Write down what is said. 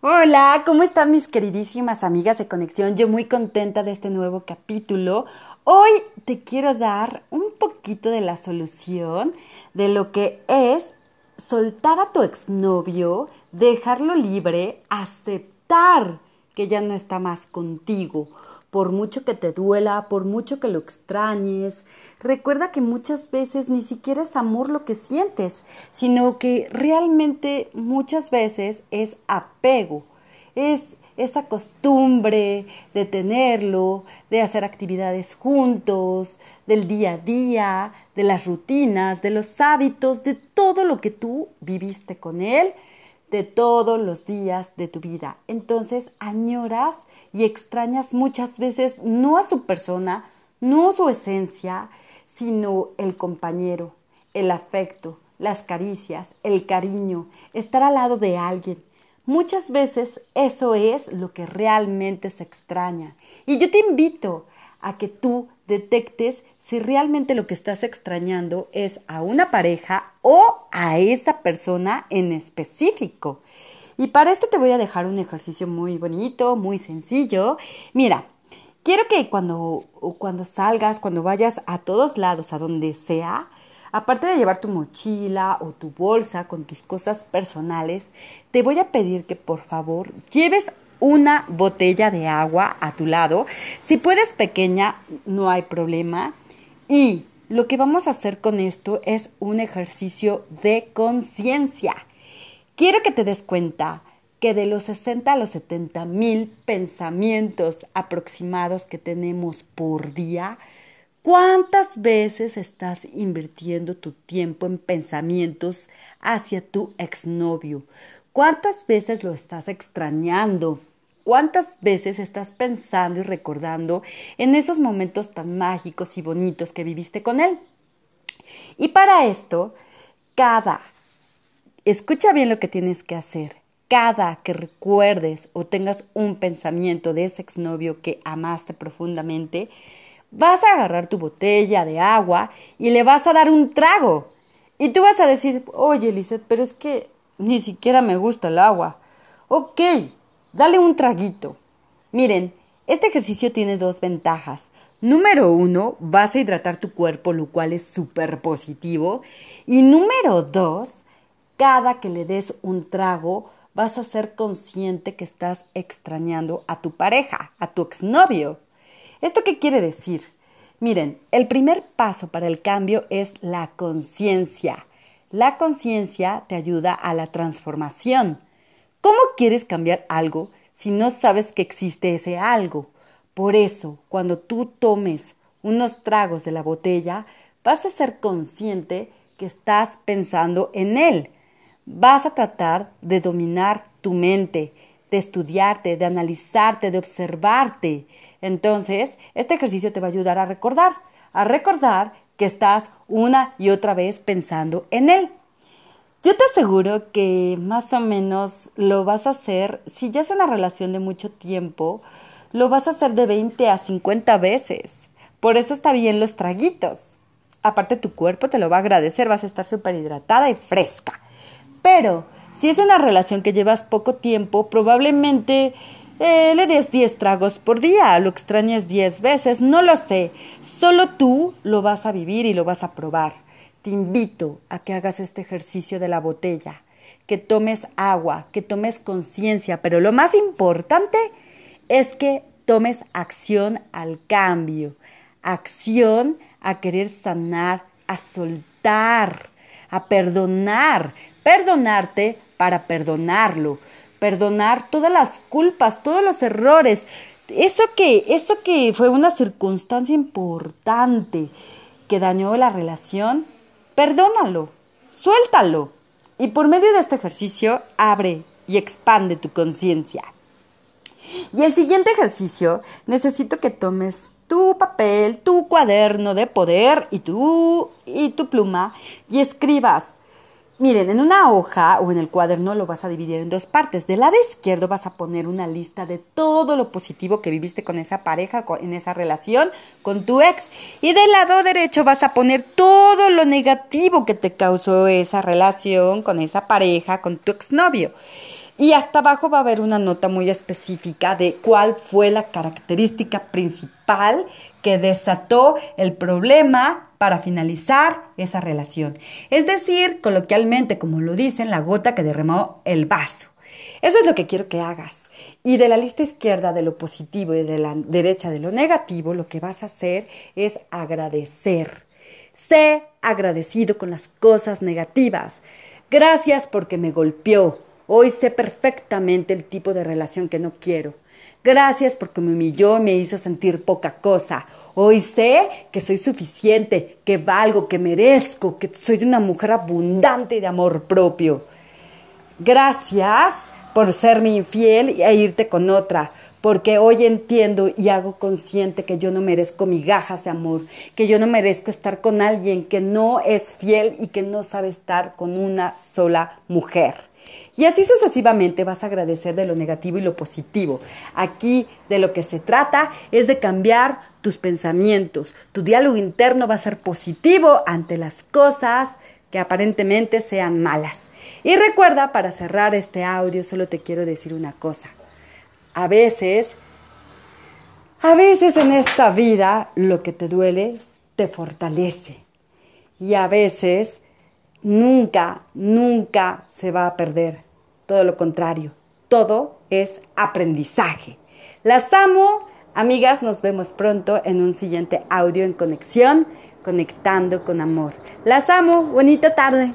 Hola, ¿cómo están mis queridísimas amigas de conexión? Yo muy contenta de este nuevo capítulo. Hoy te quiero dar un poquito de la solución de lo que es soltar a tu exnovio, dejarlo libre, aceptar que ya no está más contigo, por mucho que te duela, por mucho que lo extrañes. Recuerda que muchas veces ni siquiera es amor lo que sientes, sino que realmente muchas veces es apego, es esa costumbre de tenerlo, de hacer actividades juntos, del día a día, de las rutinas, de los hábitos, de todo lo que tú viviste con él, de todos los días de tu vida. Entonces añoras y extrañas muchas veces no a su persona, no su esencia, sino el compañero, el afecto, las caricias, el cariño, estar al lado de alguien. Muchas veces eso es lo que realmente se extraña. Y yo te invito a que tú detectes si realmente lo que estás extrañando es a una pareja o a esa persona en específico. Y para esto te voy a dejar un ejercicio muy bonito, muy sencillo. Mira, quiero que cuando, cuando salgas, cuando vayas a todos lados, a donde sea, aparte de llevar tu mochila o tu bolsa con tus cosas personales, te voy a pedir que por favor lleves una botella de agua a tu lado. Si puedes pequeña, no hay problema. Y lo que vamos a hacer con esto es un ejercicio de conciencia. Quiero que te des cuenta que de los 60 a los 70 mil pensamientos aproximados que tenemos por día, ¿cuántas veces estás invirtiendo tu tiempo en pensamientos hacia tu exnovio? ¿Cuántas veces lo estás extrañando? ¿Cuántas veces estás pensando y recordando en esos momentos tan mágicos y bonitos que viviste con él? Y para esto, cada Escucha bien lo que tienes que hacer. Cada que recuerdes o tengas un pensamiento de ese exnovio que amaste profundamente, vas a agarrar tu botella de agua y le vas a dar un trago. Y tú vas a decir, oye, Lizeth, pero es que ni siquiera me gusta el agua. Ok, dale un traguito. Miren, este ejercicio tiene dos ventajas. Número uno, vas a hidratar tu cuerpo, lo cual es súper positivo. Y número dos, cada que le des un trago, vas a ser consciente que estás extrañando a tu pareja, a tu exnovio. ¿Esto qué quiere decir? Miren, el primer paso para el cambio es la conciencia. La conciencia te ayuda a la transformación. ¿Cómo quieres cambiar algo si no sabes que existe ese algo? Por eso, cuando tú tomes unos tragos de la botella, vas a ser consciente que estás pensando en él, vas a tratar de dominar tu mente, de estudiarte, de analizarte, de observarte. Entonces, este ejercicio te va a ayudar a recordar, a recordar que estás una y otra vez pensando en él. Yo te aseguro que más o menos lo vas a hacer, si ya es una relación de mucho tiempo, lo vas a hacer de 20 a 50 veces. Por eso está bien los traguitos. Aparte tu cuerpo te lo va a agradecer, vas a estar súper hidratada y fresca. Pero si es una relación que llevas poco tiempo, probablemente eh, le des 10 tragos por día, lo extrañes 10 veces, no lo sé. Solo tú lo vas a vivir y lo vas a probar. Te invito a que hagas este ejercicio de la botella, que tomes agua, que tomes conciencia, pero lo más importante es que tomes acción al cambio, acción a querer sanar, a soltar, a perdonar, perdonarte para perdonarlo, perdonar todas las culpas, todos los errores, eso que, eso que fue una circunstancia importante que dañó la relación, perdónalo, suéltalo. Y por medio de este ejercicio, abre y expande tu conciencia. Y el siguiente ejercicio, necesito que tomes tu papel, tu cuaderno de poder y tu, y tu pluma y escribas Miren, en una hoja o en el cuaderno lo vas a dividir en dos partes. Del lado izquierdo vas a poner una lista de todo lo positivo que viviste con esa pareja, en esa relación, con tu ex. Y del lado derecho vas a poner todo lo negativo que te causó esa relación con esa pareja, con tu exnovio. Y hasta abajo va a haber una nota muy específica de cuál fue la característica principal que desató el problema para finalizar esa relación. Es decir, coloquialmente, como lo dicen, la gota que derramó el vaso. Eso es lo que quiero que hagas. Y de la lista izquierda de lo positivo y de la derecha de lo negativo, lo que vas a hacer es agradecer. Sé agradecido con las cosas negativas. Gracias porque me golpeó. Hoy sé perfectamente el tipo de relación que no quiero. Gracias porque me humilló y me hizo sentir poca cosa. Hoy sé que soy suficiente, que valgo, que merezco, que soy una mujer abundante de amor propio. Gracias por serme infiel e irte con otra, porque hoy entiendo y hago consciente que yo no merezco migajas de amor, que yo no merezco estar con alguien que no es fiel y que no sabe estar con una sola mujer. Y así sucesivamente vas a agradecer de lo negativo y lo positivo. Aquí de lo que se trata es de cambiar tus pensamientos. Tu diálogo interno va a ser positivo ante las cosas que aparentemente sean malas. Y recuerda, para cerrar este audio, solo te quiero decir una cosa. A veces, a veces en esta vida lo que te duele te fortalece. Y a veces nunca, nunca se va a perder. Todo lo contrario, todo es aprendizaje. Las amo, amigas, nos vemos pronto en un siguiente audio en conexión, conectando con amor. Las amo, bonita tarde.